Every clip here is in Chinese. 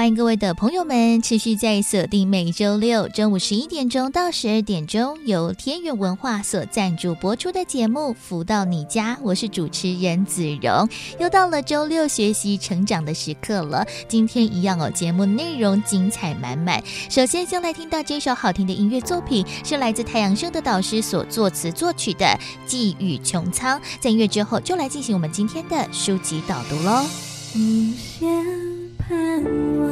欢迎各位的朋友们持续在锁定每周六中午十一点钟到十二点钟由天元文化所赞助播出的节目《福到你家》，我是主持人子荣。又到了周六学习成长的时刻了，今天一样哦，节目内容精彩满满。首先，先来听到这首好听的音乐作品，是来自太阳盛德导师所作词作曲的《寄予穹苍》。在音乐之后，就来进行我们今天的书籍导读喽。无限盼望，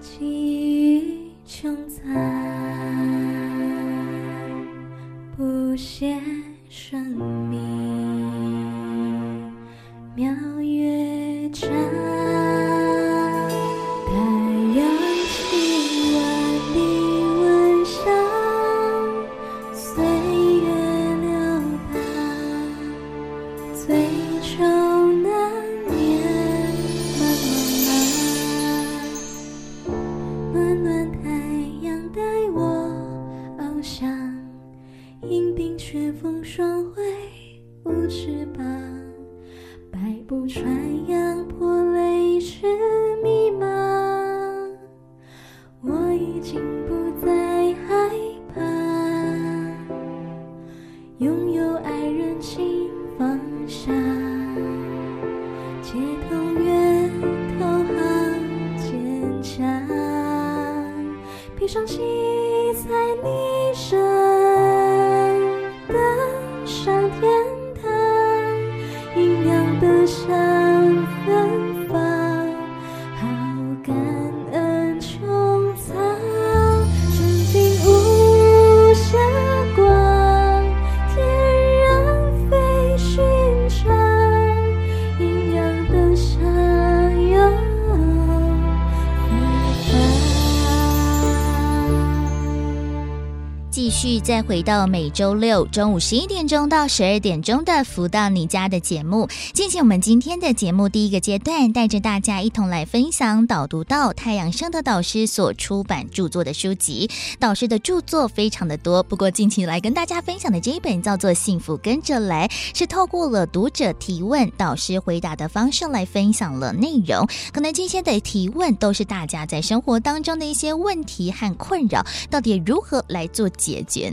寄予穹苍，不谢生命，伤心。再回到每周六中午十一点钟到十二点钟的《福到你家》的节目，进行我们今天的节目第一个阶段，带着大家一同来分享导读到太阳升的导师所出版著作的书籍。导师的著作非常的多，不过近期来跟大家分享的这一本叫做《幸福跟着来》，是透过了读者提问、导师回答的方式来分享了内容。可能这些的提问都是大家在生活当中的一些问题和困扰，到底如何来做解决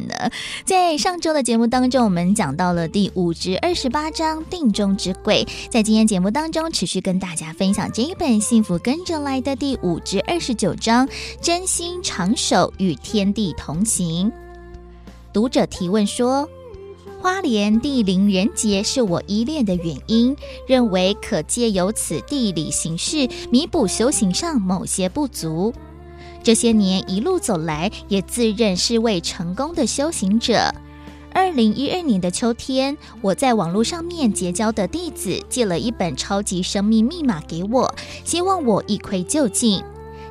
在上周的节目当中，我们讲到了第五至二十八章“定中之贵”。在今天节目当中，持续跟大家分享这一本《幸福跟着来的》第五至二十九章“真心长守与天地同行”。读者提问说：“花莲地灵人杰是我依恋的原因，认为可借由此地理形势弥补修行上某些不足。”这些年一路走来，也自认是位成功的修行者。二零一二年的秋天，我在网络上面结交的弟子借了一本《超级生命密码》给我，希望我一窥究竟。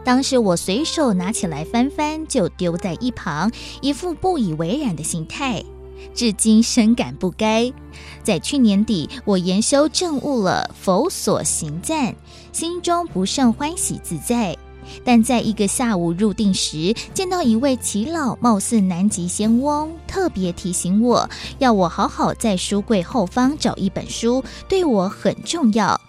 当时我随手拿起来翻翻，就丢在一旁，一副不以为然的心态。至今深感不该。在去年底，我研修正悟了佛所行赞，心中不胜欢喜自在。但在一个下午入定时，见到一位耆老，貌似南极仙翁，特别提醒我要我好好在书柜后方找一本书，对我很重要。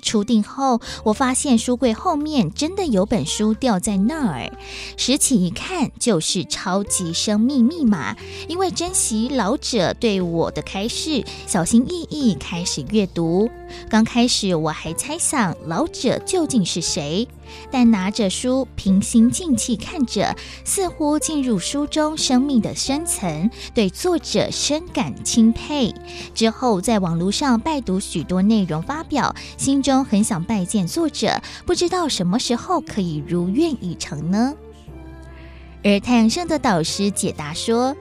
出定后，我发现书柜后面真的有本书掉在那儿，拾起一看，就是《超级生命密码》。因为珍惜老者对我的开示，小心翼翼开始阅读。刚开始我还猜想老者究竟是谁。但拿着书，平心静气看着，似乎进入书中生命的深层，对作者深感钦佩。之后在网络上拜读许多内容发表，心中很想拜见作者，不知道什么时候可以如愿以偿呢？而太阳盛的导师解答说：“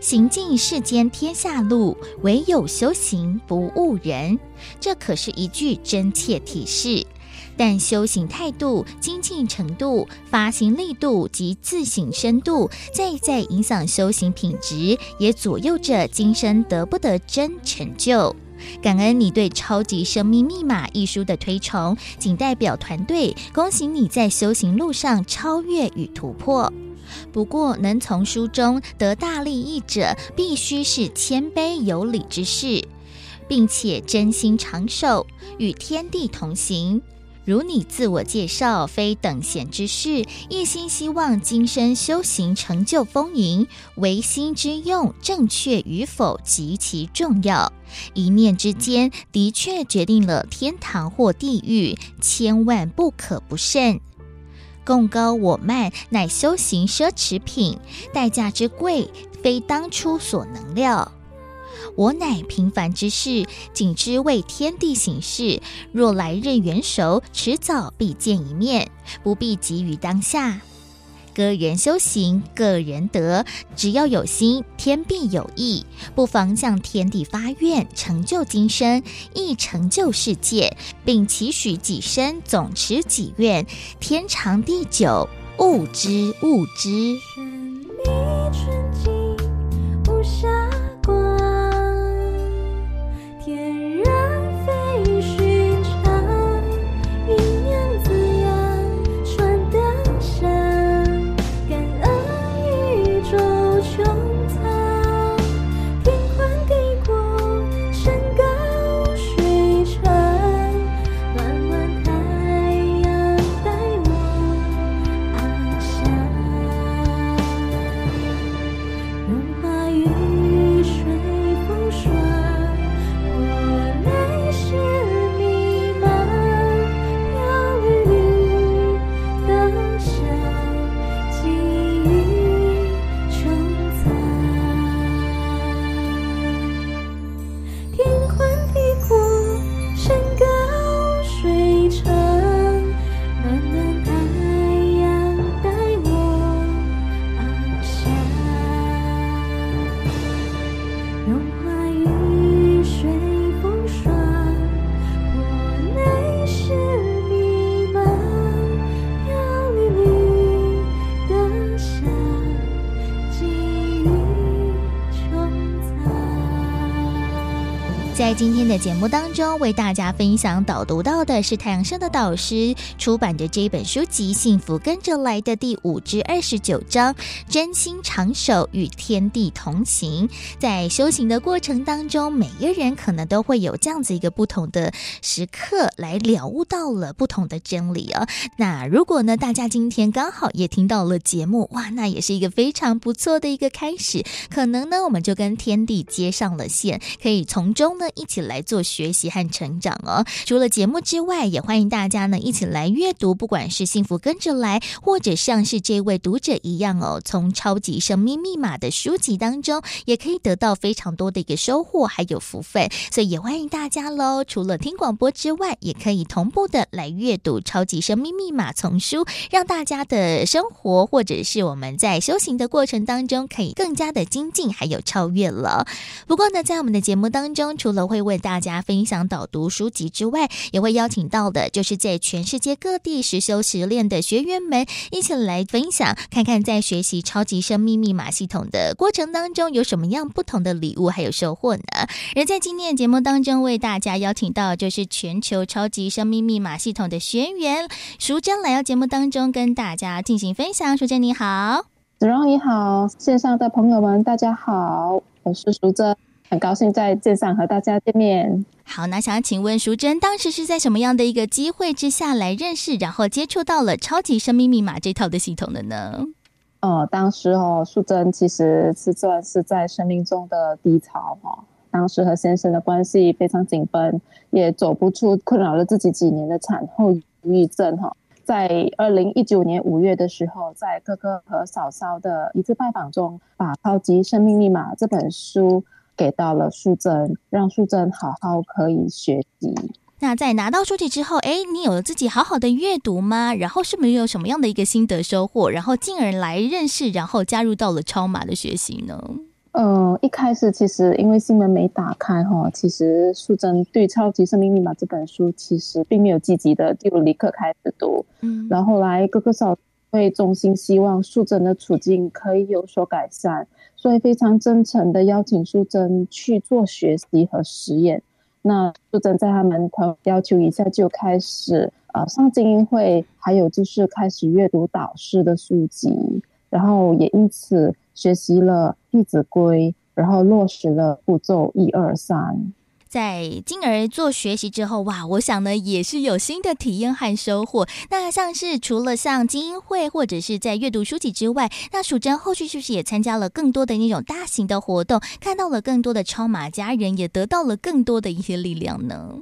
行尽世间天下路，唯有修行不误人。”这可是一句真切提示。但修行态度、精进程度、发心力度及自省深度，在在影响修行品质，也左右着今生得不得真成就。感恩你对《超级生命密码》一书的推崇，仅代表团队恭喜你在修行路上超越与突破。不过，能从书中得大利益者，必须是谦卑有礼之士，并且真心长寿，与天地同行。如你自我介绍，非等闲之事，一心希望今生修行成就丰盈，唯心之用正确与否极其重要。一念之间，的确决定了天堂或地狱，千万不可不慎。贡高我慢，乃修行奢侈品，代价之贵，非当初所能料。我乃平凡之士，仅知为天地行事。若来日元熟，迟早必见一面，不必急于当下。个人修行，个人得，只要有心，天必有意。不妨向天地发愿，成就今生，亦成就世界，并祈许己身总持己愿，天长地久，悟之悟之。今天的节目当中，为大家分享导读到的是太阳盛德导师出版的这本书籍《幸福跟着来的》第五至二十九章：真心长守与天地同行。在修行的过程当中，每个人可能都会有这样子一个不同的时刻，来了悟到了不同的真理哦。那如果呢，大家今天刚好也听到了节目，哇，那也是一个非常不错的一个开始。可能呢，我们就跟天地接上了线，可以从中呢。一一起来做学习和成长哦！除了节目之外，也欢迎大家呢一起来阅读，不管是幸福跟着来，或者像是这位读者一样哦，从超级生命密码的书籍当中，也可以得到非常多的一个收获，还有福分。所以也欢迎大家喽！除了听广播之外，也可以同步的来阅读超级生命密码丛书，让大家的生活或者是我们在修行的过程当中，可以更加的精进，还有超越了。不过呢，在我们的节目当中，除了会为大家分享导读书籍之外，也会邀请到的，就是在全世界各地实修实练的学员们一起来分享，看看在学习超级生命密码系统的过程当中有什么样不同的礼物还有收获呢？而在今天的节目当中，为大家邀请到就是全球超级生命密码系统的学员淑珍来到节目当中跟大家进行分享。淑珍你好，子荣你好，线上的朋友们大家好，我是淑珍。很高兴在线上和大家见面。好，那想要请问淑珍，当时是在什么样的一个机会之下来认识，然后接触到了超级生命密码这套的系统的呢？哦，当时哦，淑珍其实是算是在生命中的低潮哈。当时和先生的关系非常紧绷，也走不出困扰了自己几年的产后抑郁症哈。在二零一九年五月的时候，在哥哥和嫂嫂的一次拜访中，把《超级生命密码》这本书。给到了素珍，让素珍好好可以学习。那在拿到书籍之后，哎，你有了自己好好的阅读吗？然后是不是有什么样的一个心得收获？然后进而来认识，然后加入到了超码的学习呢？呃，一开始其实因为新门没打开哈，其实素贞对《超级生命密码》这本书其实并没有积极的就立刻开始读，嗯，然后来各个少会衷心希望素贞的处境可以有所改善，所以非常真诚的邀请淑珍去做学习和实验。那淑珍在他们要求一下就开始呃上精英会，还有就是开始阅读导师的书籍，然后也因此。学习了《弟子规》，然后落实了步骤一二三。在进而做学习之后，哇，我想呢也是有新的体验和收获。那像是除了像精英会或者是在阅读书籍之外，那淑珍后续是不是也参加了更多的那种大型的活动，看到了更多的超马家人，也得到了更多的一些力量呢？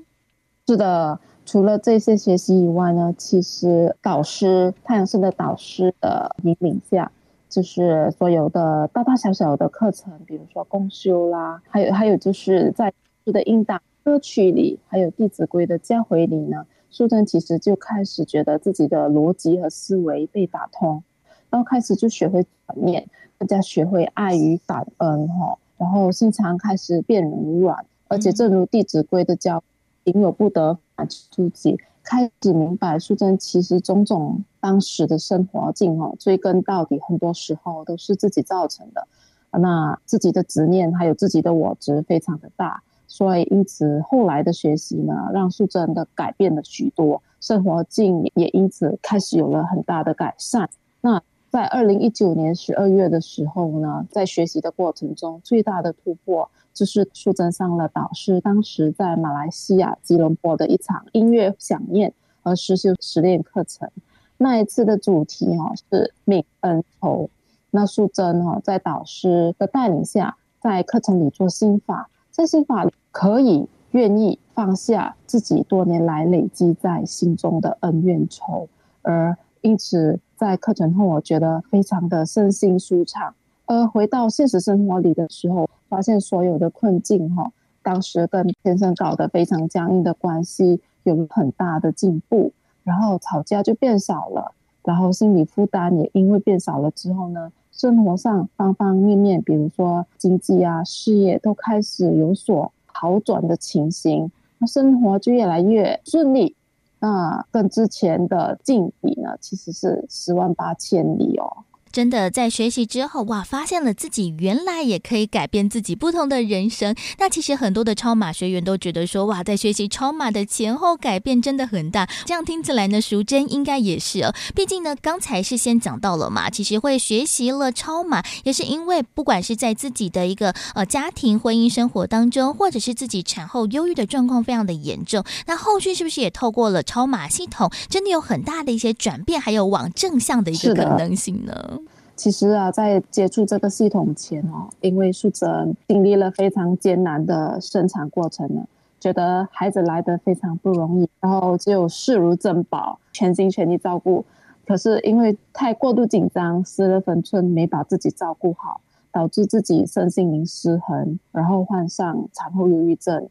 是的，除了这些学习以外呢，其实导师太阳盛德导师的引领下。就是所有的大大小小的课程，比如说公修啦，还有还有就是在的应答歌曲里，还有《弟子规》的教诲里呢，素贞其实就开始觉得自己的逻辑和思维被打通，然后开始就学会转念，更加学会爱与感恩哈，然后心肠开始变柔软，而且正如《弟子规》的教，行有不得，反求诸己。开始明白，素贞其实种种当时的生活境哦，追根到底，很多时候都是自己造成的。那自己的执念还有自己的我执非常的大，所以因此后来的学习呢，让素贞的改变了许多，生活境也因此开始有了很大的改善。那在二零一九年十二月的时候呢，在学习的过程中，最大的突破。就是素贞上了导师当时在马来西亚吉隆坡的一场音乐饗宴和实修实练课程。那一次的主题哈是泯恩仇。那素贞哈在导师的带领下，在课程里做心法，在心法里可以愿意放下自己多年来累积在心中的恩怨仇，而因此在课程后，我觉得非常的身心舒畅。而回到现实生活里的时候，发现所有的困境哈，当时跟先生搞得非常僵硬的关系有很大的进步，然后吵架就变少了，然后心理负担也因为变少了之后呢，生活上方方面面，比如说经济啊、事业都开始有所好转的情形，那生活就越来越顺利，那跟之前的境比呢，其实是十万八千里哦。真的在学习之后，哇，发现了自己原来也可以改变自己不同的人生。那其实很多的超马学员都觉得说，哇，在学习超马的前后改变真的很大。这样听起来呢，淑珍应该也是哦。毕竟呢，刚才是先讲到了嘛，其实会学习了超马，也是因为不管是在自己的一个呃家庭婚姻生活当中，或者是自己产后忧郁的状况非常的严重，那后续是不是也透过了超马系统，真的有很大的一些转变，还有往正向的一个可能性呢？其实啊，在接触这个系统前哦，因为素贞经历了非常艰难的生产过程呢，觉得孩子来得非常不容易，然后就视如珍宝，全心全意照顾。可是因为太过度紧张，失了分寸，没把自己照顾好，导致自己身心灵失衡，然后患上产后忧郁症。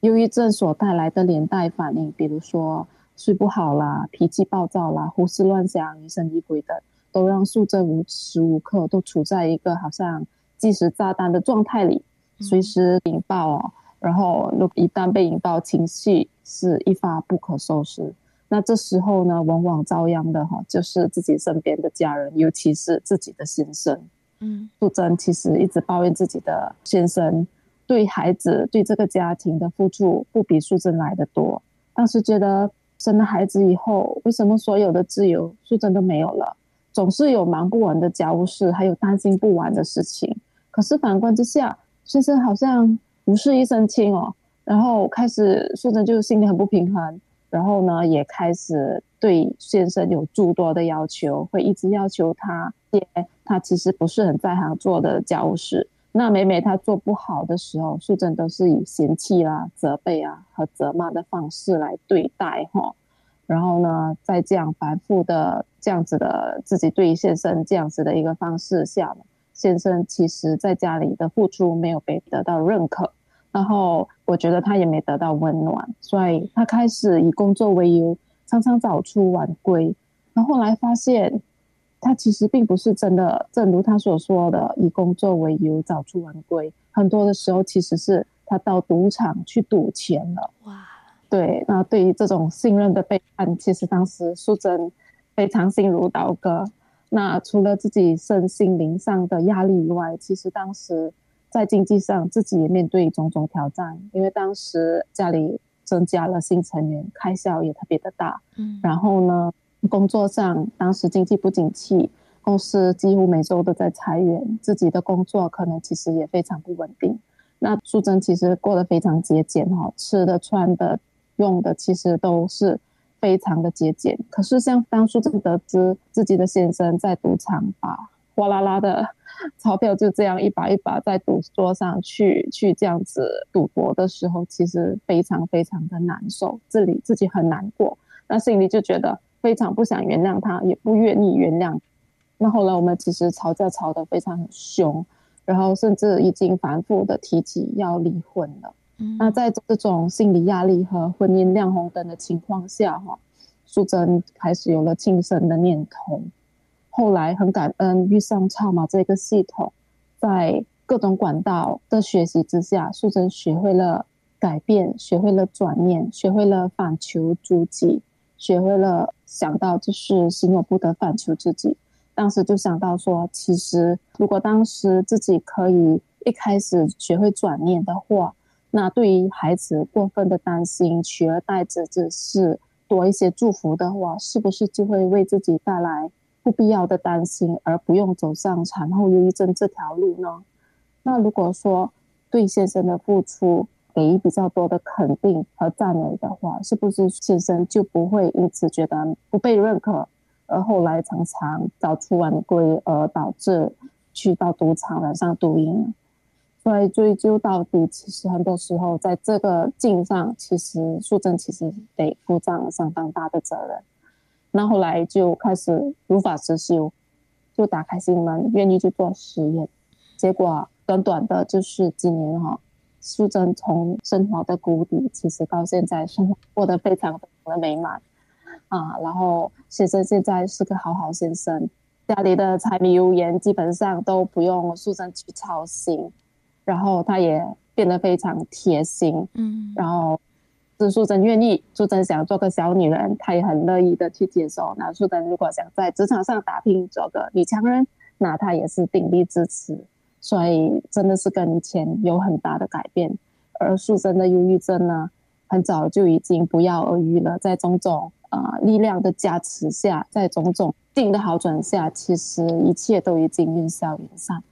忧郁症所带来的连带反应，比如说睡不好啦、脾气暴躁啦、胡思乱想、疑神疑鬼等。都让素贞无时无刻都处在一个好像计时炸弹的状态里，随时引爆哦。然后，如一旦被引爆，情绪是一发不可收拾。那这时候呢，往往遭殃的哈，就是自己身边的家人，尤其是自己的先生。嗯，素贞其实一直抱怨自己的先生对孩子、对这个家庭的付出不比素贞来得多。当时觉得生了孩子以后，为什么所有的自由素贞都没有了？总是有忙不完的家务事，还有担心不完的事情。可是反观之下，先生好像不是一身轻哦。然后开始素贞就心里很不平衡，然后呢，也开始对先生有诸多的要求，会一直要求他接他其实不是很在行做的家务事。那每每他做不好的时候，素贞都是以嫌弃啦、责备啊和责骂的方式来对待哈。然后呢，在这样反复的这样子的自己对先生这样子的一个方式下呢，先生其实在家里的付出没有被得到认可，然后我觉得他也没得到温暖，所以他开始以工作为由，常常早出晚归。然后后来发现，他其实并不是真的，正如他所说的，以工作为由早出晚归。很多的时候，其实是他到赌场去赌钱了。哇，对，那对于这种信任的背叛，其实当时素贞非常心如刀割。那除了自己身心灵上的压力以外，其实当时在经济上自己也面对种种挑战，因为当时家里增加了新成员，开销也特别的大。嗯，然后呢，工作上，当时经济不景气，公司几乎每周都在裁员，自己的工作可能其实也非常不稳定。那素贞其实过得非常节俭哈，吃的、穿的、用的其实都是非常的节俭。可是像当素贞得知自己的先生在赌场把哗啦啦的 钞票就这样一把一把在赌桌上去去这样子赌博的时候，其实非常非常的难受，这里自己很难过，那心里就觉得。非常不想原谅他，也不愿意原谅。那后来我们其实吵架吵得非常凶，然后甚至已经反复的提起要离婚了。那在这种心理压力和婚姻亮红灯的情况下，哈，素贞开始有了轻生的念头。后来很感恩遇上超马这个系统，在各种管道的学习之下，素贞学会了改变，学会了转念，学会了反求诸己。学会了想到就是心有不得，反求自己。当时就想到说，其实如果当时自己可以一开始学会转念的话，那对于孩子过分的担心取而代之只是多一些祝福的话，是不是就会为自己带来不必要的担心，而不用走上产后忧郁症这条路呢？那如果说对先生的付出，给予比较多的肯定和赞美的话，是不是先生就不会因此觉得不被认可，而后来常常早出晚归，而导致去到赌场染上毒瘾？所以追究到底，其实很多时候在这个境上，其实素贞其实得负上相当大的责任。那后来就开始如法实修，就打开心门，愿意去做实验。结果短短的就是几年哈。素贞从生活的谷底，其实到现在生活过得非常的美满啊。然后先生现在是个好好先生，家里的柴米油盐基本上都不用素贞去操心。然后他也变得非常贴心，嗯。然后是素贞愿意，素贞想做个小女人，她也很乐意的去接受。那素贞如果想在职场上打拼，做个女强人，那她也是鼎力支持。所以真的是跟以前有很大的改变，而素贞的忧郁症呢，很早就已经不药而愈了。在种种啊、呃、力量的加持下，在种种病的好转下，其实一切都已经烟消云散。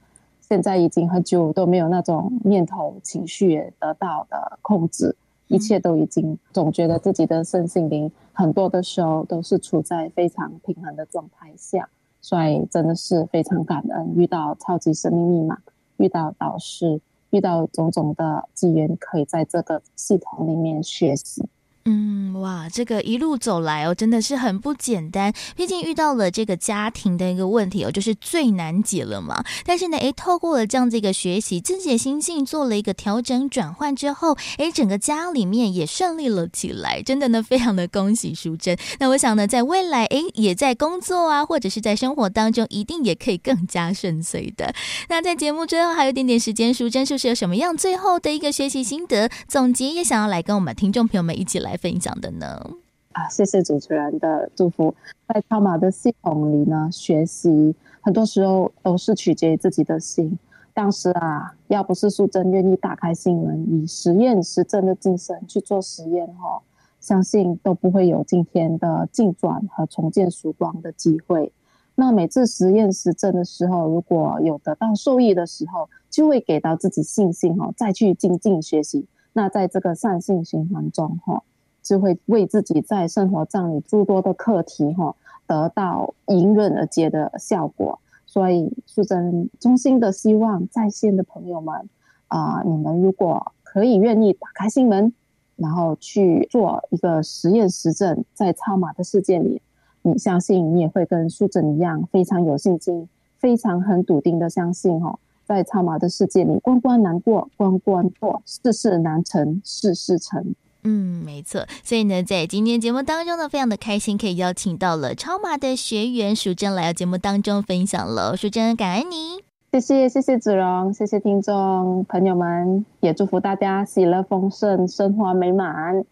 现在已经很久都没有那种念头、情绪也得到的控制，一切都已经总觉得自己的身心灵很多的时候都是处在非常平衡的状态下。所以真的是非常感恩，遇到超级生命密码，遇到导师，遇到种种的机缘，可以在这个系统里面学习。嗯，哇，这个一路走来哦，真的是很不简单。毕竟遇到了这个家庭的一个问题哦，就是最难解了嘛。但是呢，诶，透过了这样子一个学习，自己的心境做了一个调整转换之后，诶，整个家里面也顺利了起来。真的呢，非常的恭喜淑贞。那我想呢，在未来，诶，也在工作啊，或者是在生活当中，一定也可以更加顺遂的。那在节目最后还有一点点时间，淑贞是不是有什么样最后的一个学习心得总结，也想要来跟我们听众朋友们一起来分享的呢？啊，谢谢主持人的祝福。在超马的系统里呢，学习很多时候都是取决于自己的心。当时啊，要不是素贞愿意打开心门，以实验实证的精神去做实验哈，相信都不会有今天的进转和重建曙光的机会。那每次实验实证的时候，如果有得到受益的时候，就会给到自己信心哈，再去精进学习。那在这个善性循环中哈，就会为自己在生活上里诸多的课题哈，得到迎刃而解的效果。所以，素贞衷心的希望在线的朋友们啊、你们如果可以愿意打开心门，然后去做一个实验实证，在超码的世界里，你相信你也会跟素贞一样，非常有信心，非常很笃定的相信哈。在超码的世界里，关关难过关关过，事事难成事事成。嗯，没错。所以呢，在今天节目当中呢，非常的开心，可以邀请到了超马的学员淑珍来到节目当中分享了。淑珍，感恩你。谢谢，谢谢子荣，谢谢听众朋友们，也祝福大家喜乐丰盛，生活美满。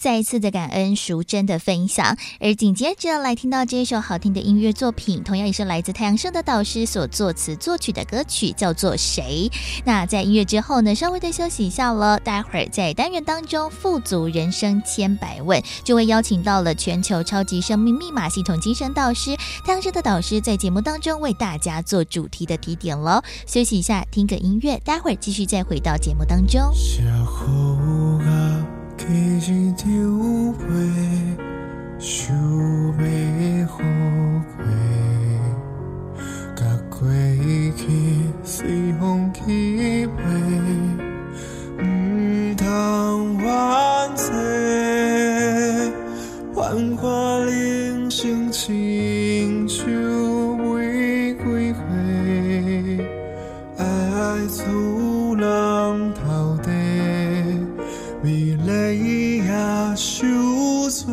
再一次的感恩淑珍的分享，而紧接着来听到这一首好听的音乐作品，同样也是来自太阳社的导师所作词作曲的歌曲，叫做《谁》。那在音乐之后呢，稍微的休息一下了，待会儿在单元当中富足人生千百问，就会邀请到了全球超级生命密码系统精神导师太阳社的导师，在节目当中为大家做主题的提点喽。休息一下，听个音乐，待会儿继续再回到节目当中。记一场话，想要好过，甲过去随风去飞，唔通怨嗟，幻化人生亲像赎罪，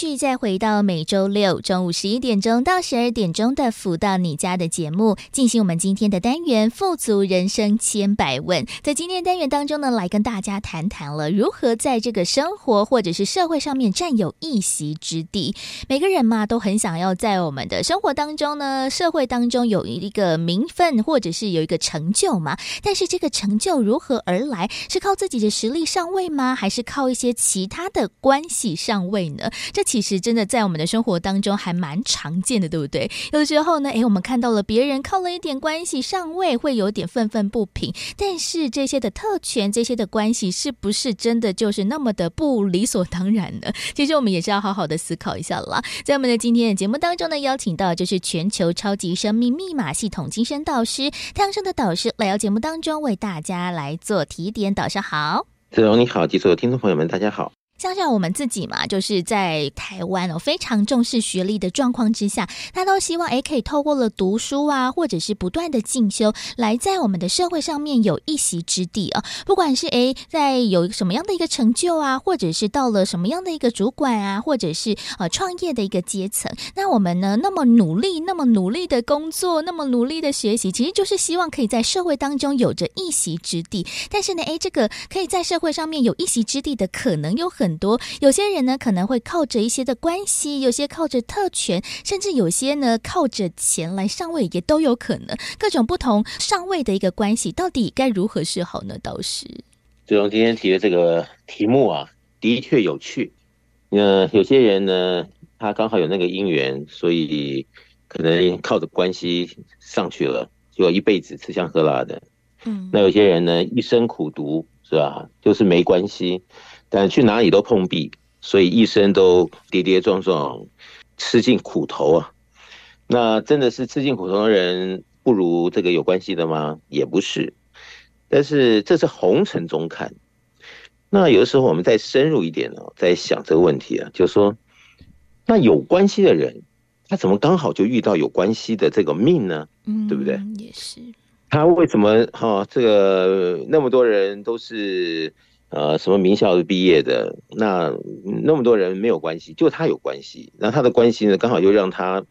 续再回到每周六中午十一点钟到十二点钟的《福到你家》的节目，进行我们今天的单元“富足人生千百问”。在今天单元当中呢，来跟大家谈谈了如何在这个生活或者是社会上面占有一席之地。每个人嘛，都很想要在我们的生活当中呢，社会当中有一个名分，或者是有一个成就嘛。但是这个成就如何而来？是靠自己的实力上位吗？还是靠一些其他的关系上位呢？这其实真的在我们的生活当中还蛮常见的，对不对？有的时候呢，诶，我们看到了别人靠了一点关系上位，会有点愤愤不平。但是这些的特权，这些的关系，是不是真的就是那么的不理所当然呢？其实我们也是要好好的思考一下啦。在我们的今天的节目当中呢，邀请到就是全球超级生命密码系统精神导师太阳盛德导师来到节目当中，为大家来做提点。导师好，子荣你好，及所有听众朋友们，大家好。像像我们自己嘛，就是在台湾哦，非常重视学历的状况之下，他都希望诶可以透过了读书啊，或者是不断的进修，来在我们的社会上面有一席之地啊。不管是诶在有什么样的一个成就啊，或者是到了什么样的一个主管啊，或者是呃创业的一个阶层，那我们呢那么努力，那么努力的工作，那么努力的学习，其实就是希望可以在社会当中有着一席之地。但是呢，诶这个可以在社会上面有一席之地的可能有很。很多有些人呢，可能会靠着一些的关系，有些靠着特权，甚至有些呢靠着钱来上位，也都有可能。各种不同上位的一个关系，到底该如何是好呢？导师，子龙今天提的这个题目啊，的确有趣。那有些人呢，他刚好有那个姻缘，所以可能靠着关系上去了，就一辈子吃香喝辣的。嗯，那有些人呢，一生苦读，是吧？就是没关系。但去哪里都碰壁，所以一生都跌跌撞撞，吃尽苦头啊。那真的是吃尽苦头的人不如这个有关系的吗？也不是。但是这是红尘中看。那有的时候我们再深入一点呢，在想这个问题啊，就是说，那有关系的人，他怎么刚好就遇到有关系的这个命呢？嗯，对不对？也是。他为什么哈、哦、这个那么多人都是呃什么名校毕业的？那那么多人没有关系，就他有关系。那他的关系呢，刚好又让他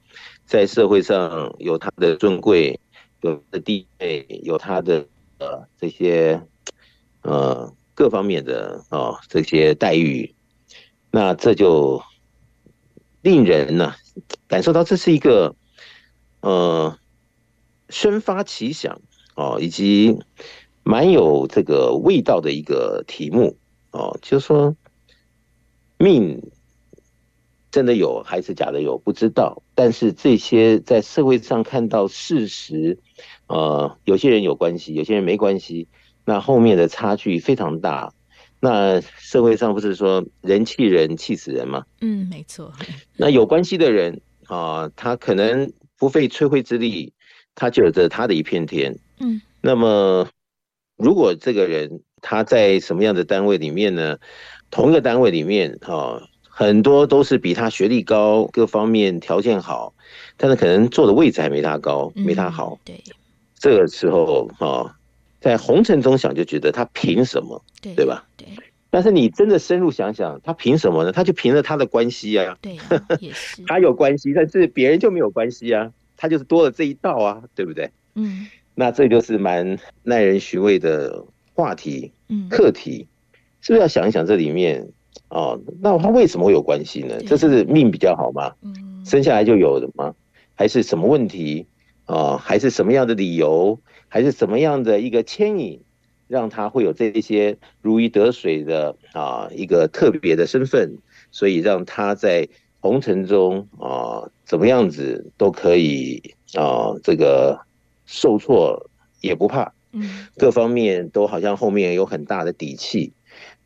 在社会上有他的尊贵，有他的地位，有他的呃这些呃各方面的哦这些待遇。那这就令人呢、感受到这是一个呃生发奇想。哦，以及蛮有这个味道的一个题目哦，就是说命真的有还是假的有不知道，但是这些在社会上看到事实，呃，有些人有关系，有些人没关系，那后面的差距非常大。那社会上不是说人气人气死人吗？嗯，没错。那有关系的人啊、呃，他可能不费吹灰之力，他就有着他的一片天。嗯，那么如果这个人他在什么样的单位里面呢？同一个单位里面，哈，很多都是比他学历高，各方面条件好，但是可能坐的位置还没他高，没他好。对，这个时候，哈，在红尘中想就觉得他凭什么？对，对吧？对。但是你真的深入想想，他凭什么呢？他就凭着他的关系啊。对，也是。他有关系，但是别人就没有关系啊。他就是多了这一道啊，对不对？嗯。那这就是蛮耐人寻味的话题，嗯，课题，是不是要想一想这里面哦？那他为什么会有关系呢？这是命比较好吗？嗯，生下来就有的吗？还是什么问题啊？还是什么样的理由？还是什么样的一个牵引，让他会有这一些如鱼得水的啊一个特别的身份？所以让他在红尘中啊，怎么样子都可以啊，这个。受挫也不怕，嗯，各方面都好像后面有很大的底气，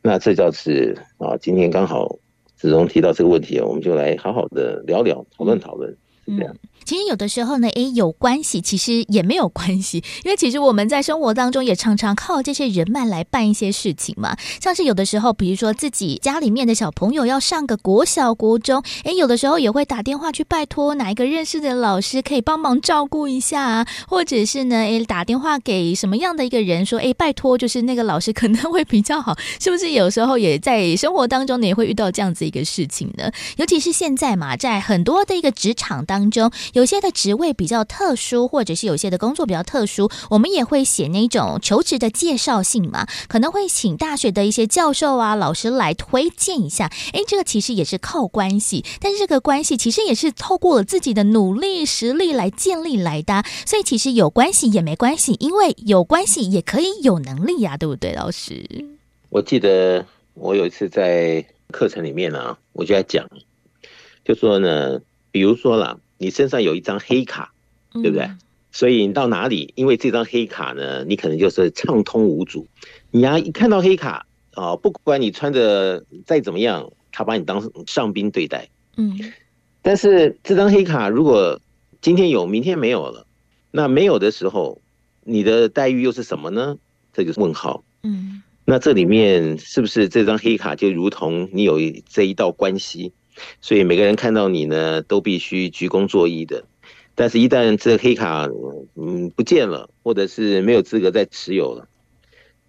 那这叫是啊，今天刚好子荣提到这个问题，我们就来好好的聊聊，讨论讨论，嗯。其实有的时候呢，诶，有关系，其实也没有关系，因为其实我们在生活当中也常常靠这些人脉来办一些事情嘛。像是有的时候，比如说自己家里面的小朋友要上个国小、国中，诶，有的时候也会打电话去拜托哪一个认识的老师可以帮忙照顾一下啊，或者是呢，诶，打电话给什么样的一个人说，诶，拜托，就是那个老师可能会比较好，是不是？有时候也在生活当中呢，也会遇到这样子一个事情呢？尤其是现在嘛，在很多的一个职场当当中。有些的职位比较特殊，或者是有些的工作比较特殊，我们也会写那种求职的介绍信嘛，可能会请大学的一些教授啊、老师来推荐一下。诶，这个其实也是靠关系，但是这个关系其实也是透过了自己的努力、实力来建立来的。所以其实有关系也没关系，因为有关系也可以有能力呀，对不对，老师？我记得我有一次在课程里面呢、啊，我就在讲，就说呢，比如说啦。你身上有一张黑卡，对不对？嗯、所以你到哪里，因为这张黑卡呢，你可能就是畅通无阻。你呀、啊，一看到黑卡啊、哦，不管你穿的再怎么样，他把你当上宾对待。嗯。但是这张黑卡如果今天有，明天没有了，那没有的时候，你的待遇又是什么呢？这就是问号。嗯。那这里面是不是这张黑卡就如同你有这一道关系？所以每个人看到你呢，都必须鞠躬作揖的。但是，一旦这黑卡嗯不见了，或者是没有资格再持有了，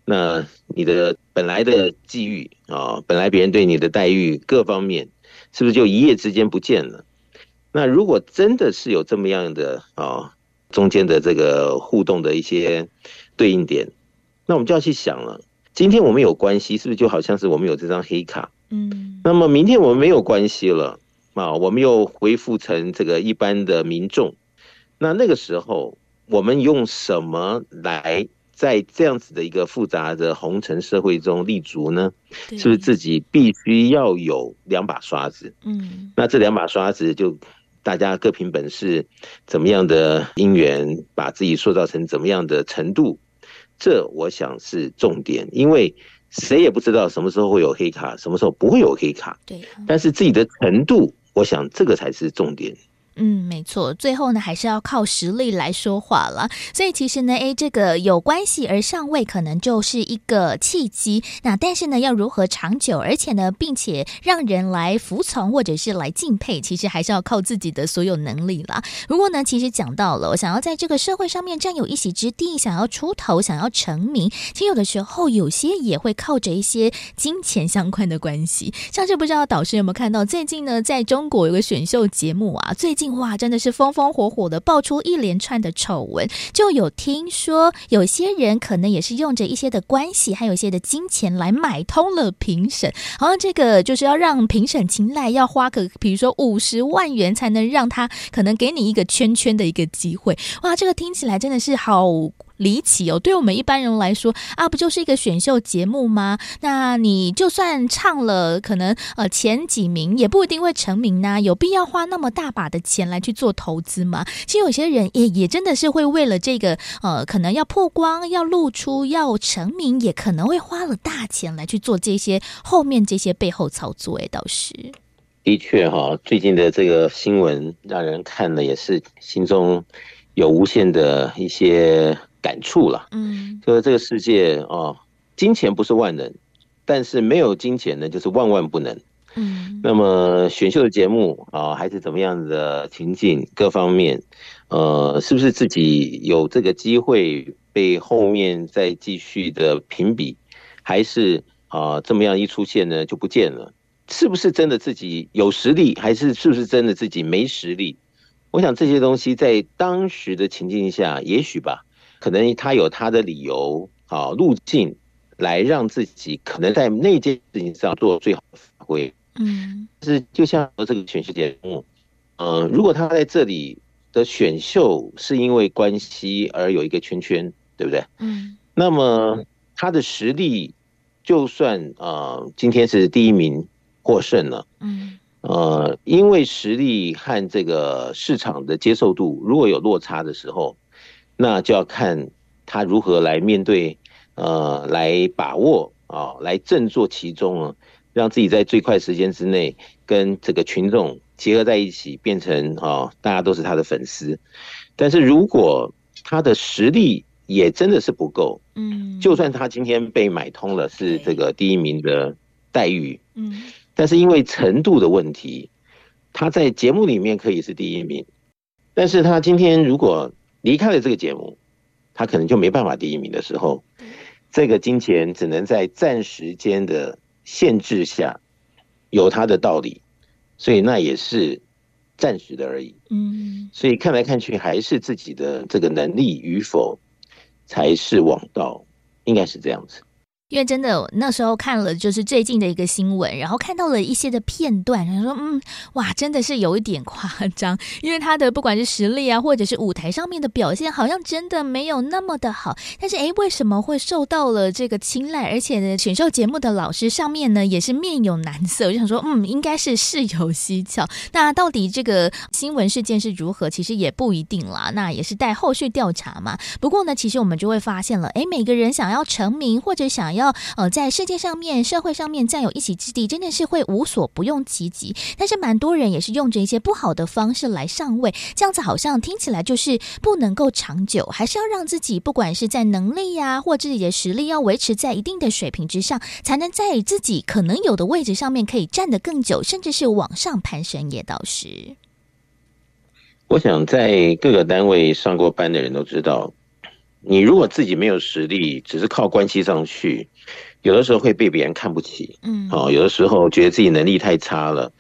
那你的本来的际遇啊，本来别人对你的待遇各方面，是不是就一夜之间不见了？那如果真的是有这么样的啊，中间的这个互动的一些对应点，那我们就要去想了。今天我们有关系，是不是就好像是我们有这张黑卡？嗯，那么明天我们没有关系了啊，我们又恢复成这个一般的民众。那那个时候，我们用什么来在这样子的一个复杂的红尘社会中立足呢？是不是自己必须要有两把刷子？嗯，那这两把刷子就大家各凭本事，怎么样的因缘，把自己塑造成怎么样的程度？这我想是重点，因为。谁也不知道什么时候会有黑卡，什么时候不会有黑卡。对，但是自己的程度，我想这个才是重点。嗯，没错，最后呢，还是要靠实力来说话了。所以其实呢，诶，这个有关系而上位，可能就是一个契机。那但是呢，要如何长久，而且呢，并且让人来服从或者是来敬佩，其实还是要靠自己的所有能力啦。不过呢，其实讲到了，我想要在这个社会上面占有一席之地，想要出头，想要成名，其实有的时候有些也会靠着一些金钱相关的关系。像是不知道导师有没有看到，最近呢，在中国有个选秀节目啊，最近。哇，真的是风风火火的爆出一连串的丑闻，就有听说有些人可能也是用着一些的关系，还有一些的金钱来买通了评审，好像这个就是要让评审青睐，要花个比如说五十万元才能让他可能给你一个圈圈的一个机会。哇，这个听起来真的是好。离奇哦，对我们一般人来说啊，不就是一个选秀节目吗？那你就算唱了，可能呃前几名也不一定会成名呐，有必要花那么大把的钱来去做投资吗？其实有些人也也真的是会为了这个呃，可能要曝光、要露出、要成名，也可能会花了大钱来去做这些后面这些背后操作。哎，倒是的确哈，最近的这个新闻让人看了也是心中有无限的一些。感触了，嗯，就是这个世界哦，金钱不是万能，但是没有金钱呢，就是万万不能，嗯。那么选秀的节目啊，还是怎么样的情境，各方面，呃，是不是自己有这个机会被后面再继续的评比，还是啊这么样一出现呢就不见了？是不是真的自己有实力，还是是不是真的自己没实力？我想这些东西在当时的情境下，也许吧。可能他有他的理由啊，路径来让自己可能在那件事情上做最好的发挥。嗯，是就像这个选秀节目，嗯，如果他在这里的选秀是因为关系而有一个圈圈，对不对？嗯，那么他的实力就算啊，今天是第一名获胜了。嗯，呃，因为实力和这个市场的接受度如果有落差的时候。那就要看他如何来面对，呃，来把握啊，来振作其中啊，让自己在最快时间之内跟这个群众结合在一起，变成啊，大家都是他的粉丝。但是如果他的实力也真的是不够，嗯，就算他今天被买通了，是这个第一名的待遇，嗯，但是因为程度的问题，他在节目里面可以是第一名，但是他今天如果离开了这个节目，他可能就没办法第一名的时候，这个金钱只能在暂时间的限制下有他的道理，所以那也是暂时的而已。嗯，所以看来看去还是自己的这个能力与否才是王道，应该是这样子。因为真的那时候看了就是最近的一个新闻，然后看到了一些的片段，然后说嗯哇，真的是有一点夸张，因为他的不管是实力啊，或者是舞台上面的表现，好像真的没有那么的好。但是诶，为什么会受到了这个青睐？而且呢，选秀节目的老师上面呢也是面有难色，我就想说嗯，应该是事有蹊跷。那到底这个新闻事件是如何？其实也不一定啦，那也是待后续调查嘛。不过呢，其实我们就会发现了，诶，每个人想要成名或者想要呃，在世界上面、社会上面占有一席之地，真的是会无所不用其极。但是，蛮多人也是用着一些不好的方式来上位，这样子好像听起来就是不能够长久。还是要让自己不管是在能力呀、或自己的实力要维持在一定的水平之上，才能在自己可能有的位置上面可以站得更久，甚至是往上攀升。也倒是，我想在各个单位上过班的人都知道。你如果自己没有实力，只是靠关系上去，有的时候会被别人看不起，嗯，哦，有的时候觉得自己能力太差了，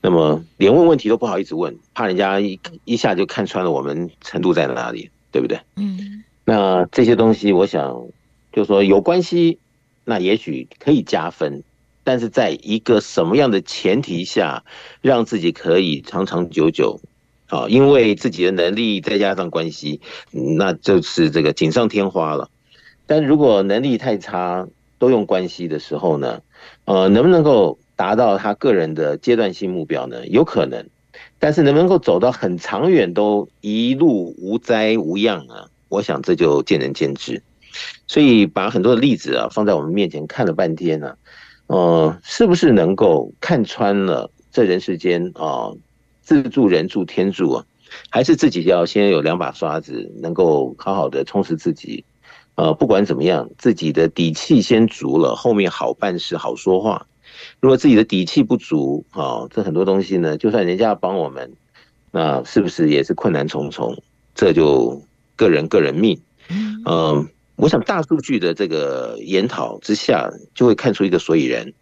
那么连问问题都不好意思问，怕人家一一下就看穿了我们程度在哪里，对不对？嗯，那这些东西，我想就是说有关系，那也许可以加分，但是在一个什么样的前提下，让自己可以长长久久。啊，因为自己的能力再加上关系，那就是这个锦上添花了。但如果能力太差，都用关系的时候呢，呃，能不能够达到他个人的阶段性目标呢？有可能，但是能不能够走到很长远，都一路无灾无恙啊？我想这就见仁见智。所以把很多的例子啊放在我们面前看了半天呢，呃，是不是能够看穿了这人世间啊？自助人助天助啊，还是自己要先有两把刷子，能够好好的充实自己。呃，不管怎么样，自己的底气先足了，后面好办事、好说话。如果自己的底气不足啊，这很多东西呢，就算人家要帮我们，那是不是也是困难重重？这就个人个人命。嗯、呃，我想大数据的这个研讨之下，就会看出一个所以然。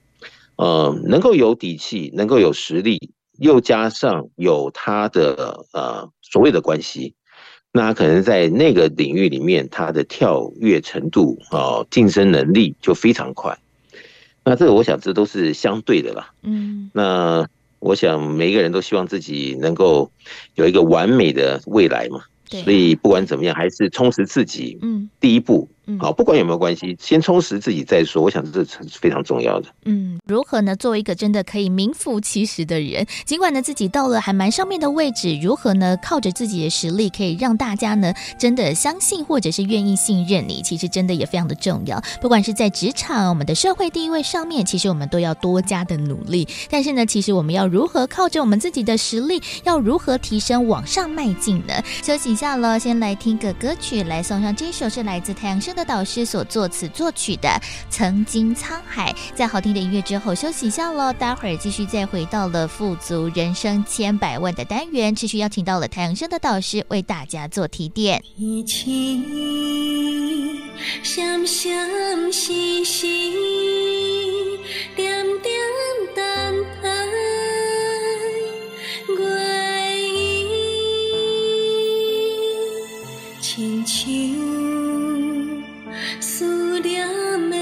呃，能够有底气，能够有实力，又加上有他的呃所谓的关系。那可能在那个领域里面，他的跳跃程度啊，晋升能力就非常快。那这个我想这都是相对的啦。嗯，那我想每一个人都希望自己能够有一个完美的未来嘛。对。所以不管怎么样，还是充实自己。嗯，第一步。好，不管有没有关系，先充实自己再说。我想这是非常重要的。嗯，如何呢？作为一个真的可以名副其实的人，尽管呢自己到了还蛮上面的位置，如何呢？靠着自己的实力，可以让大家呢真的相信或者是愿意信任你，其实真的也非常的重要。不管是在职场、我们的社会地位上面，其实我们都要多加的努力。但是呢，其实我们要如何靠着我们自己的实力，要如何提升往上迈进呢？休息一下喽，先来听个歌曲，来送上这首是来自太阳的导师所作词作曲的《曾经沧海》。在好听的音乐之后休息一下喽，待会儿继续再回到了富足人生千百万的单元，持续邀请到了太阳盛德导师为大家做提点。一起，得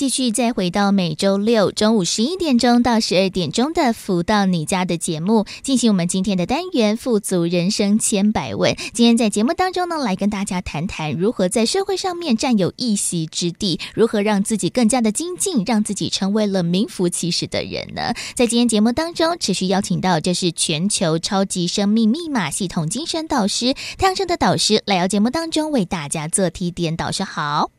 继续再回到每周六中午十一点钟到十二点钟的“福到你家”的节目，进行我们今天的单元“富足人生千百问”。今天在节目当中呢，来跟大家谈谈如何在社会上面占有一席之地，如何让自己更加的精进，让自己成为了名副其实的人呢？在今天节目当中，持续邀请到就是全球超级生命密码系统精神导师太阳盛德导师来到节目当中为大家做提点。导师好。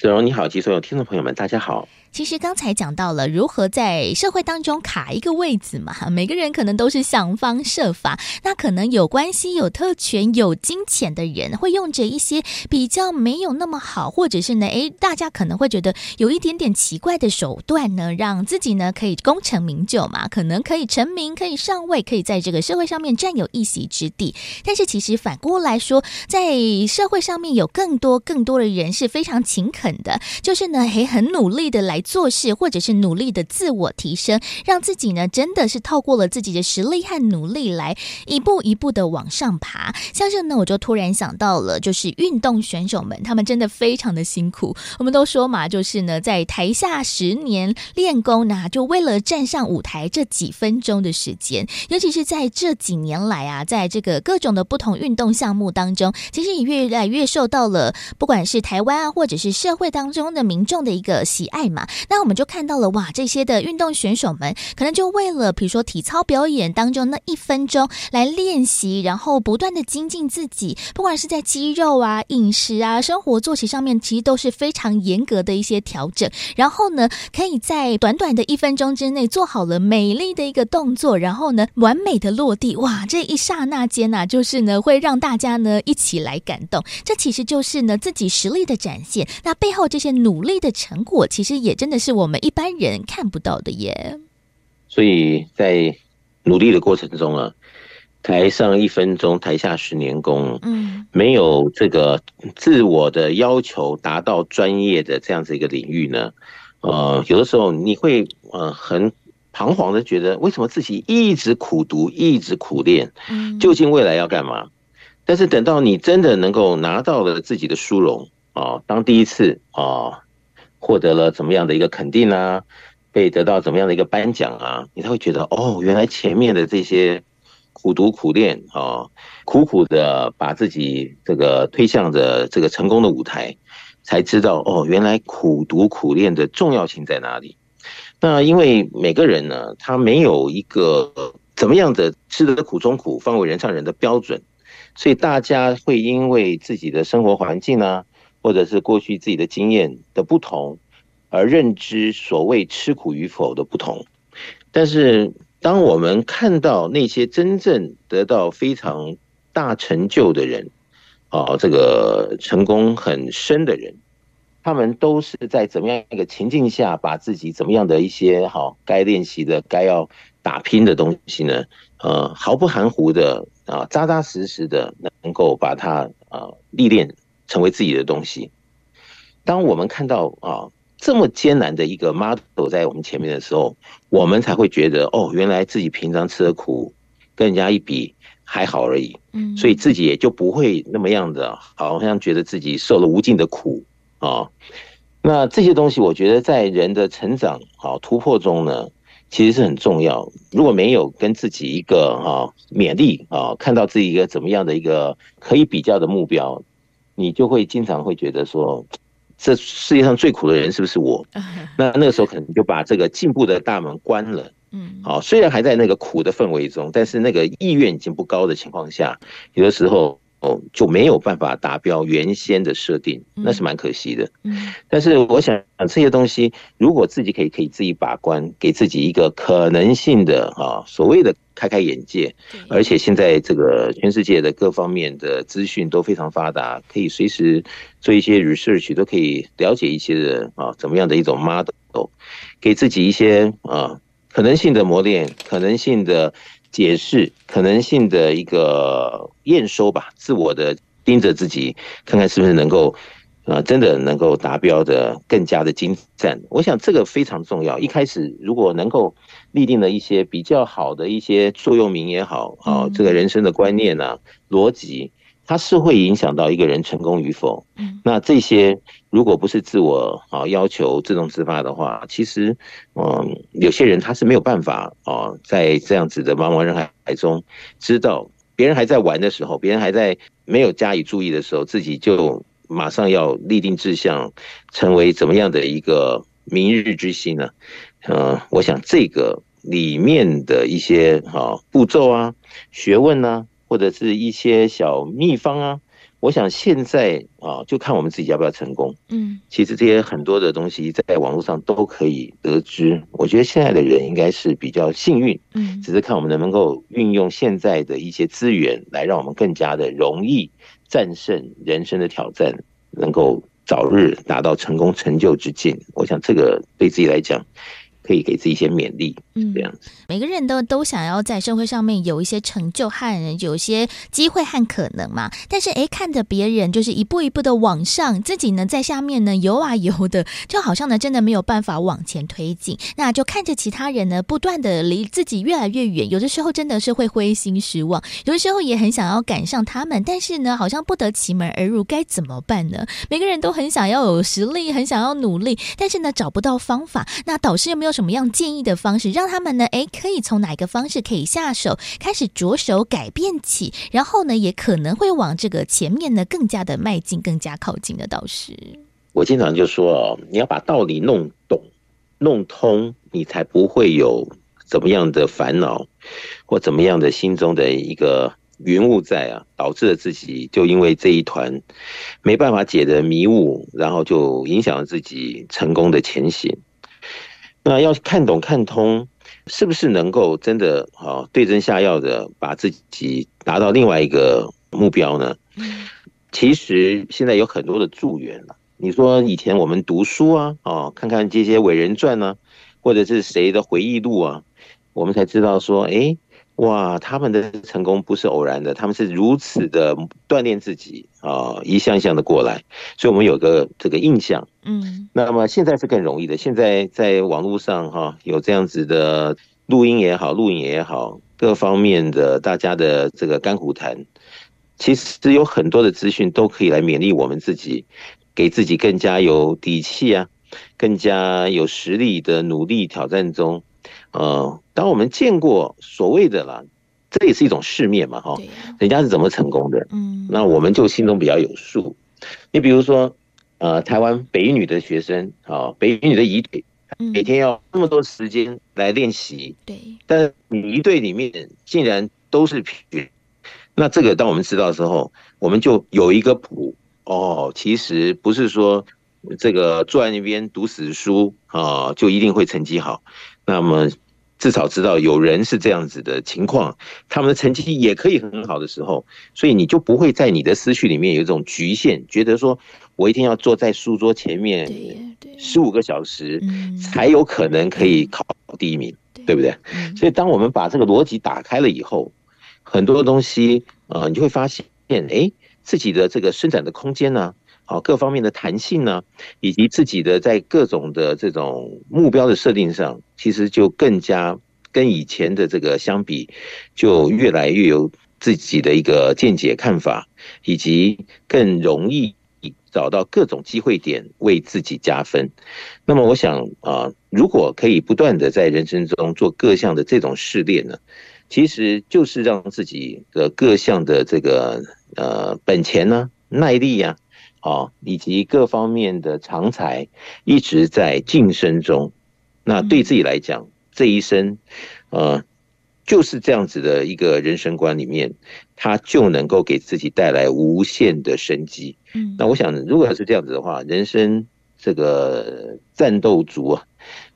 子荣你好，及所有听众朋友们，大家好。其实刚才讲到了如何在社会当中卡一个位子嘛，每个人可能都是想方设法。那可能有关系、有特权、有金钱的人，会用着一些比较没有那么好，或者是呢，诶，大家可能会觉得有一点点奇怪的手段呢，让自己呢可以功成名就嘛，可能可以成名、可以上位、可以在这个社会上面占有一席之地。但是其实反过来说，在社会上面有更多更多的人是非常勤恳的，就是呢，诶，很努力的来。做事，或者是努力的自我提升，让自己呢真的是透过了自己的实力和努力来一步一步的往上爬。像是呢，我就突然想到了，就是运动选手们，他们真的非常的辛苦。我们都说嘛，就是呢，在台下十年练功呢，就为了站上舞台这几分钟的时间。尤其是在这几年来啊，在这个各种的不同运动项目当中，其实也越来越受到了不管是台湾啊，或者是社会当中的民众的一个喜爱嘛。那我们就看到了哇，这些的运动选手们可能就为了比如说体操表演当中那一分钟来练习，然后不断的精进自己，不管是在肌肉啊、饮食啊、生活作息上面，其实都是非常严格的一些调整。然后呢，可以在短短的一分钟之内做好了美丽的一个动作，然后呢，完美的落地。哇，这一刹那间呐、就是呢，会让大家呢一起来感动。这其实就是呢自己实力的展现。那背后这些努力的成果，其实也真的是我们一般人看不到的耶。所以在努力的过程中啊，台上一分钟，台下十年功。嗯，没有这个自我的要求，达到专业的这样子一个领域呢，呃，有的时候你会呃很彷徨的觉得，为什么自己一直苦读，一直苦练，究竟未来要干嘛？但是等到你真的能够拿到了自己的殊荣啊，当第一次啊获得了怎么样的一个肯定啊，被得到怎么样的一个颁奖啊，你才会觉得哦，原来前面的这些。苦读苦练啊，苦苦的把自己这个推向着这个成功的舞台，才知道哦，原来苦读苦练的重要性在哪里。那因为每个人呢，他没有一个怎么样的吃得苦中苦，方为人上人的标准，所以大家会因为自己的生活环境啊，或者是过去自己的经验的不同，而认知所谓吃苦与否的不同。但是。当我们看到那些真正得到非常大成就的人，啊，这个成功很深的人，他们都是在怎么样一个情境下，把自己怎么样的一些好该练习的、该要打拼的东西呢？呃，毫不含糊的啊，扎扎实实的能够把它啊历练成为自己的东西。当我们看到啊。这么艰难的一个 model 在我们前面的时候，我们才会觉得哦，原来自己平常吃的苦，跟人家一比还好而已。嗯，所以自己也就不会那么样的，好像觉得自己受了无尽的苦啊。那这些东西，我觉得在人的成长啊突破中呢，其实是很重要。如果没有跟自己一个啊勉励啊，看到自己一个怎么样的一个可以比较的目标，你就会经常会觉得说。这世界上最苦的人是不是我？那那个时候可能就把这个进步的大门关了。嗯，好，虽然还在那个苦的氛围中，但是那个意愿已经不高的情况下，有的时候。哦，就没有办法达标原先的设定，那是蛮可惜的。嗯，但是我想这些东西，如果自己可以可以自己把关，给自己一个可能性的啊，所谓的开开眼界。而且现在这个全世界的各方面的资讯都非常发达，可以随时做一些 research，都可以了解一些的啊，怎么样的一种 model，给自己一些啊可能性的磨练，可能性的。解释可能性的一个验收吧，自我的盯着自己，看看是不是能够，呃，真的能够达标的更加的精湛。我想这个非常重要。一开始如果能够立定了一些比较好的一些座右铭也好，啊，这个人生的观念啊，逻辑。它是会影响到一个人成功与否。嗯，那这些如果不是自我啊要求自动自发的话，其实，嗯，有些人他是没有办法啊，在这样子的茫茫人海中，知道别人还在玩的时候，别人还在没有加以注意的时候，自己就马上要立定志向，成为怎么样的一个明日之星呢？嗯，我想这个里面的一些啊步骤啊学问呢。或者是一些小秘方啊，我想现在啊，就看我们自己要不要成功。嗯，其实这些很多的东西在网络上都可以得知。我觉得现在的人应该是比较幸运，嗯，只是看我们能不能够运用现在的一些资源，来让我们更加的容易战胜人生的挑战，能够早日达到成功成就之境。我想这个对自己来讲。可以给自己一些勉励，嗯，这样子。每个人都都想要在社会上面有一些成就和有一些机会和可能嘛。但是，哎，看着别人就是一步一步的往上，自己呢在下面呢游啊游的，就好像呢真的没有办法往前推进。那就看着其他人呢不断的离自己越来越远，有的时候真的是会灰心失望，有的时候也很想要赶上他们，但是呢好像不得其门而入，该怎么办呢？每个人都很想要有实力，很想要努力，但是呢找不到方法。那导师有没有什么什么样建议的方式，让他们呢？诶，可以从哪一个方式可以下手，开始着手改变起，然后呢，也可能会往这个前面呢更加的迈进，更加靠近的导师。我经常就说哦，你要把道理弄懂、弄通，你才不会有怎么样的烦恼，或怎么样的心中的一个云雾在啊，导致了自己就因为这一团没办法解的迷雾，然后就影响了自己成功的前行。那要看懂看通，是不是能够真的啊对症下药的把自己达到另外一个目标呢？其实现在有很多的助缘了。你说以前我们读书啊，哦，看看这些伟人传呢，或者是谁的回忆录啊，我们才知道说，哎。哇，他们的成功不是偶然的，他们是如此的锻炼自己啊，一项一项的过来，所以我们有个这个印象。嗯，那么现在是更容易的，现在在网络上哈，有这样子的录音也好，录影也好，各方面的大家的这个甘苦谈，其实有很多的资讯都可以来勉励我们自己，给自己更加有底气啊，更加有实力的努力挑战中。呃，当我们见过所谓的啦，这也是一种世面嘛，哈，人家是怎么成功的，嗯，那我们就心中比较有数。你比如说，呃，台湾北一女的学生，啊，北一女的仪队，每天要那么多时间来练习，对，但你仪队里面竟然都是平，那这个当我们知道的时候，我们就有一个谱，哦，其实不是说这个坐在那边读死书啊，就一定会成绩好。那么至少知道有人是这样子的情况，他们的成绩也可以很好的时候，所以你就不会在你的思绪里面有一种局限，觉得说我一定要坐在书桌前面十五个小时才有可能可以考第一名，对不对？所以当我们把这个逻辑打开了以后，很多东西啊，你就会发现，哎，自己的这个伸展的空间呢。好，各方面的弹性呢，以及自己的在各种的这种目标的设定上，其实就更加跟以前的这个相比，就越来越有自己的一个见解看法，以及更容易找到各种机会点为自己加分。那么，我想啊，如果可以不断的在人生中做各项的这种试炼呢，其实就是让自己的各项的这个呃本钱呢，耐力呀。以及各方面的长才一直在晋升中，那对自己来讲，这一生，呃，就是这样子的一个人生观里面，他就能够给自己带来无限的生机。嗯，那我想，如果要是这样子的话，人生这个战斗族啊。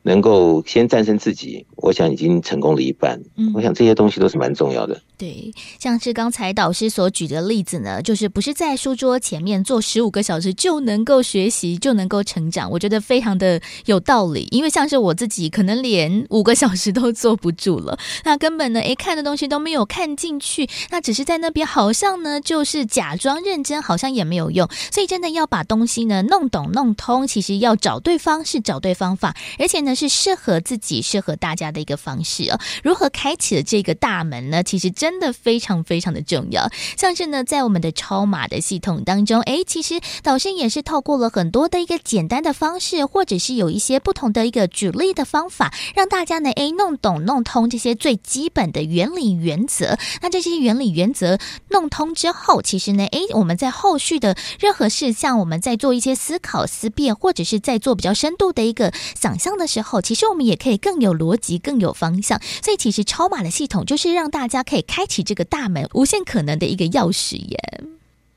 能够先战胜自己，我想已经成功了一半。嗯，我想这些东西都是蛮重要的。对，像是刚才导师所举的例子呢，就是不是在书桌前面坐十五个小时就能够学习，就能够成长。我觉得非常的有道理，因为像是我自己，可能连五个小时都坐不住了。那根本呢，诶，看的东西都没有看进去，那只是在那边好像呢，就是假装认真，好像也没有用。所以真的要把东西呢弄懂弄通，其实要找对方式，找对方法，而且呢。是适合自己、适合大家的一个方式哦。如何开启了这个大门呢？其实真的非常非常的重要。像是呢，在我们的超码的系统当中，哎，其实导师也是透过了很多的一个简单的方式，或者是有一些不同的一个举例的方法，让大家呢，哎，弄懂、弄通这些最基本的原理原则。那这些原理原则弄通之后，其实呢，哎，我们在后续的任何事项，我们在做一些思考、思辨，或者是在做比较深度的一个想象的时候。后，其实我们也可以更有逻辑、更有方向。所以，其实超码的系统就是让大家可以开启这个大门、无限可能的一个钥匙耶。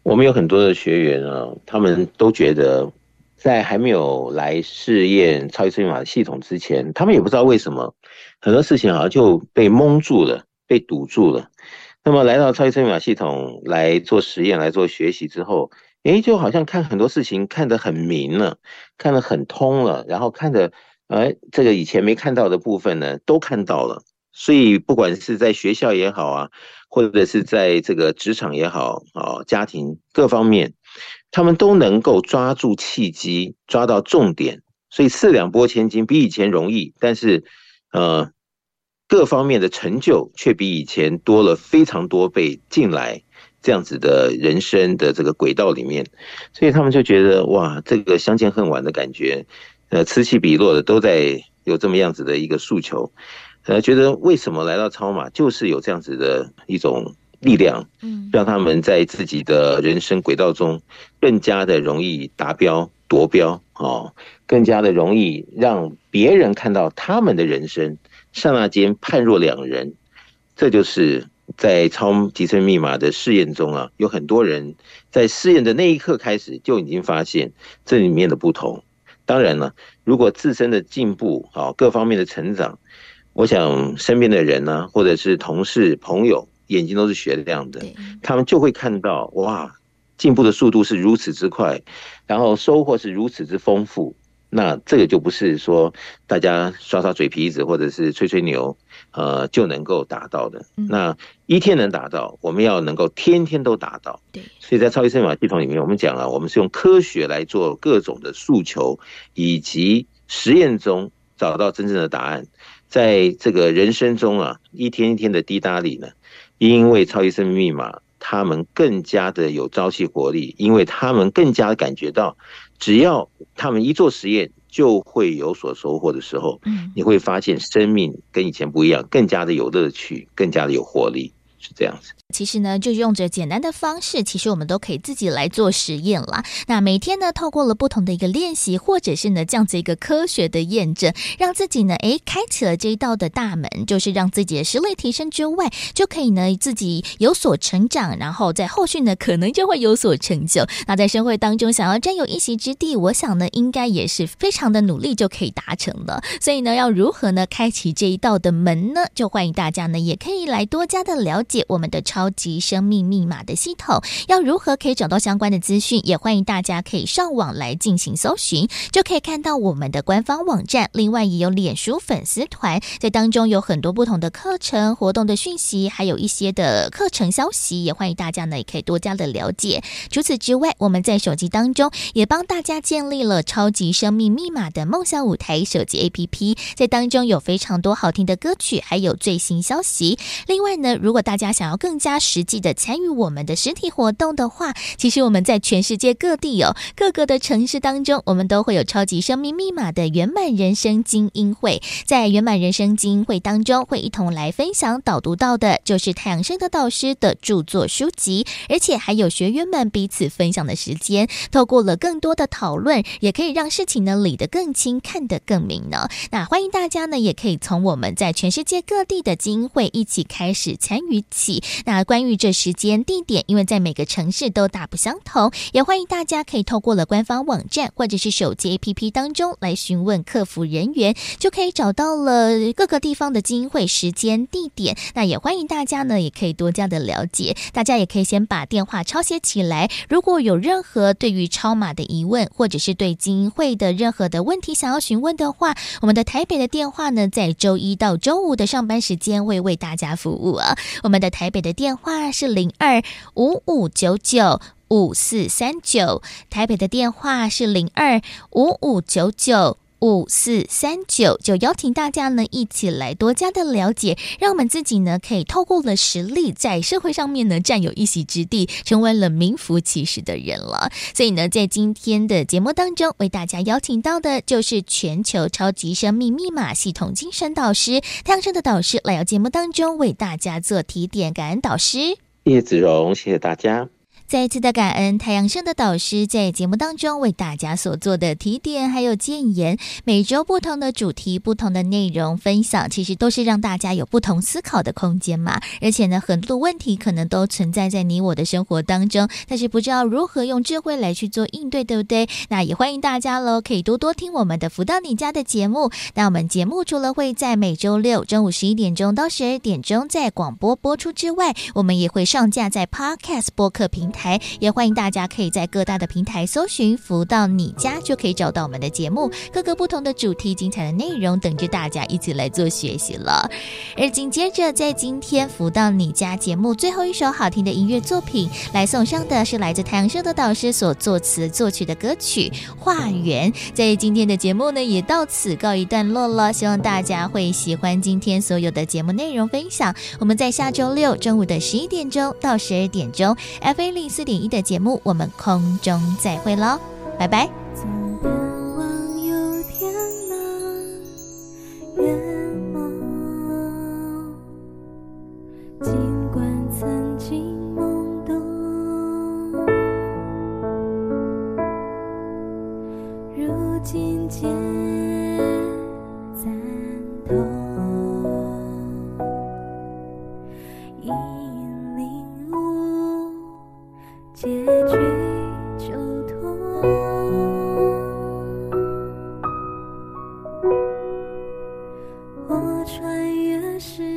我们有很多的学员啊，他们都觉得，在还没有来试验超级生命密码系统之前，他们也不知道为什么很多事情好像就被蒙住了、被堵住了。那么，来到超级生命密码系统来做实验、来做学习之后，诶，就好像看很多事情看得很明了，看得很通了，然后看得。而这个以前没看到的部分呢，都看到了。所以不管是在学校也好啊，或者是在这个职场也好啊，家庭各方面，他们都能够抓住契机，抓到重点。所以四两拨千斤比以前容易，但是呃，各方面的成就却比以前多了非常多倍进来。这样子的人生的这个轨道里面，所以他们就觉得哇，这个相见恨晚的感觉，呃，此起彼落的都在有这么样子的一个诉求，呃，觉得为什么来到超马就是有这样子的一种力量，嗯，让他们在自己的人生轨道中更加的容易达标夺标哦，更加的容易让别人看到他们的人生，刹那间判若两人，这就是。在超集成密码的试验中啊，有很多人在试验的那一刻开始就已经发现这里面的不同。当然了，如果自身的进步啊，各方面的成长，我想身边的人呢、啊，或者是同事、朋友，眼睛都是雪亮的，他们就会看到哇，进步的速度是如此之快，然后收获是如此之丰富。那这个就不是说大家刷刷嘴皮子或者是吹吹牛，呃，就能够达到的。那一天能达到，我们要能够天天都达到。对，所以在超级生命密码系统里面，我们讲了，我们是用科学来做各种的诉求，以及实验中找到真正的答案。在这个人生中啊，一天一天的滴答里呢，因为超级生命密码，他们更加的有朝气活力，因为他们更加感觉到。只要他们一做实验，就会有所收获的时候，嗯，你会发现生命跟以前不一样，更加的有乐趣，更加的有活力，是这样子。其实呢，就用着简单的方式，其实我们都可以自己来做实验啦。那每天呢，透过了不同的一个练习，或者是呢这样子一个科学的验证，让自己呢，诶，开启了这一道的大门，就是让自己的实力提升之外，就可以呢自己有所成长，然后在后续呢，可能就会有所成就。那在社会当中想要占有一席之地，我想呢，应该也是非常的努力就可以达成了。所以呢，要如何呢开启这一道的门呢？就欢迎大家呢，也可以来多加的了解我们的超。级生命密码的系统要如何可以找到相关的资讯？也欢迎大家可以上网来进行搜寻，就可以看到我们的官方网站。另外也有脸书粉丝团，在当中有很多不同的课程活动的讯息，还有一些的课程消息，也欢迎大家呢也可以多加的了解。除此之外，我们在手机当中也帮大家建立了超级生命密码的梦想舞台手机 APP，在当中有非常多好听的歌曲，还有最新消息。另外呢，如果大家想要更加加实际的参与我们的实体活动的话，其实我们在全世界各地哦，各个的城市当中，我们都会有超级生命密码的圆满人生精英会。在圆满人生精英会当中，会一同来分享导读到的，就是太阳盛德导师的著作书籍，而且还有学员们彼此分享的时间，透过了更多的讨论，也可以让事情呢理得更清，看得更明呢。那欢迎大家呢，也可以从我们在全世界各地的精英会一起开始参与起。那关于这时间地点，因为在每个城市都大不相同，也欢迎大家可以透过了官方网站或者是手机 APP 当中来询问客服人员，就可以找到了各个地方的精英会时间地点。那也欢迎大家呢，也可以多加的了解。大家也可以先把电话抄写起来，如果有任何对于超码的疑问，或者是对精英会的任何的问题想要询问的话，我们的台北的电话呢，在周一到周五的上班时间会为大家服务啊。我们的台北的电电话是零二五五九九五四三九，台北的电话是零二五五九九五四三九，就邀请大家呢一起来多加的了解，让我们自己呢可以透过了实力，在社会上面呢占有一席之地，成为了名副其实的人了。所以呢，在今天的节目当中，为大家邀请到的就是全球超级生命密码系统精神导师太阳盛德导师来到节目当中为大家做提点，感恩导师。叶子荣，谢谢大家。再一次的感恩太阳盛的导师在节目当中为大家所做的提点还有建言，每周不同的主题、不同的内容分享，其实都是让大家有不同思考的空间嘛。而且呢，很多的问题可能都存在在你我的生活当中，但是不知道如何用智慧来去做应对，对不对？那也欢迎大家喽，可以多多听我们的福到你家的节目。那我们节目除了会在每周六中午十一点钟到十二点钟在广播播出之外，我们也会上架在 Podcast 播客平台。台，也欢迎大家可以在各大的平台搜寻“福到你家”，就可以找到我们的节目，各个不同的主题、精彩的内容等着大家一起来做学习了。而紧接着，在今天“福到你家”节目最后一首好听的音乐作品来送上的是来自太阳社的导师所作词作曲的歌曲《化缘》。在今天的节目呢，也到此告一段落了。希望大家会喜欢今天所有的节目内容分享。我们在下周六中午的十一点钟到十二点钟，F A. 零四点一的节目，我们空中再会喽，拜拜。穿越时。